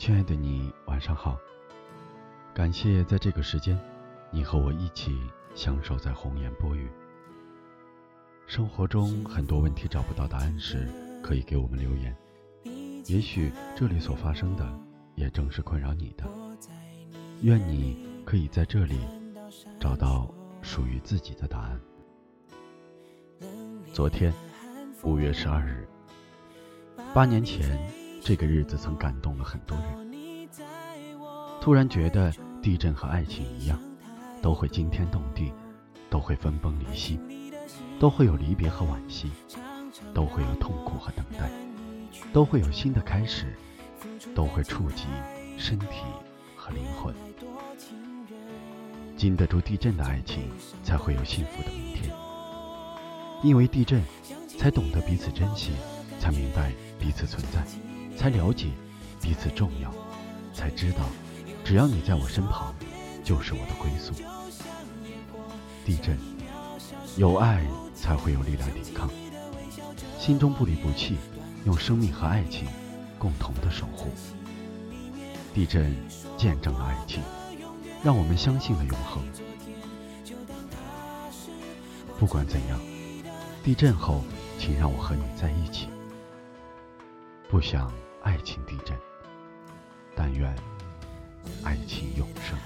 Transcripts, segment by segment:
亲爱的你，晚上好。感谢在这个时间，你和我一起相守在红颜薄雨。生活中很多问题找不到答案时，可以给我们留言。也许这里所发生的，也正是困扰你的。愿你可以在这里找到属于自己的答案。昨天，五月十二日，八年前，这个日子曾感动了很多人。突然觉得，地震和爱情一样，都会惊天动地，都会分崩离析。都会有离别和惋惜，都会有痛苦和等待，都会有新的开始，都会触及身体和灵魂。经得住地震的爱情，才会有幸福的明天。因为地震，才懂得彼此珍惜，才明白彼此存在，才了解彼此重要，才知道，只要你在我身旁，就是我的归宿。地震，有爱。才会有力量抵抗，心中不离不弃，用生命和爱情共同的守护。地震见证了爱情，让我们相信了永恒。不管怎样，地震后，请让我和你在一起。不想爱情地震，但愿爱情永生。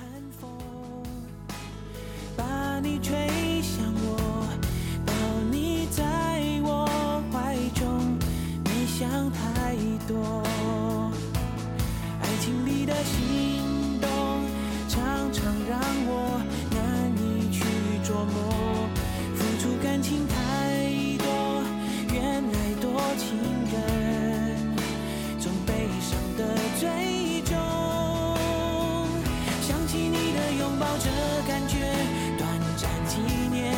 把你吹向我。多，爱情里的这感觉短暂纪念，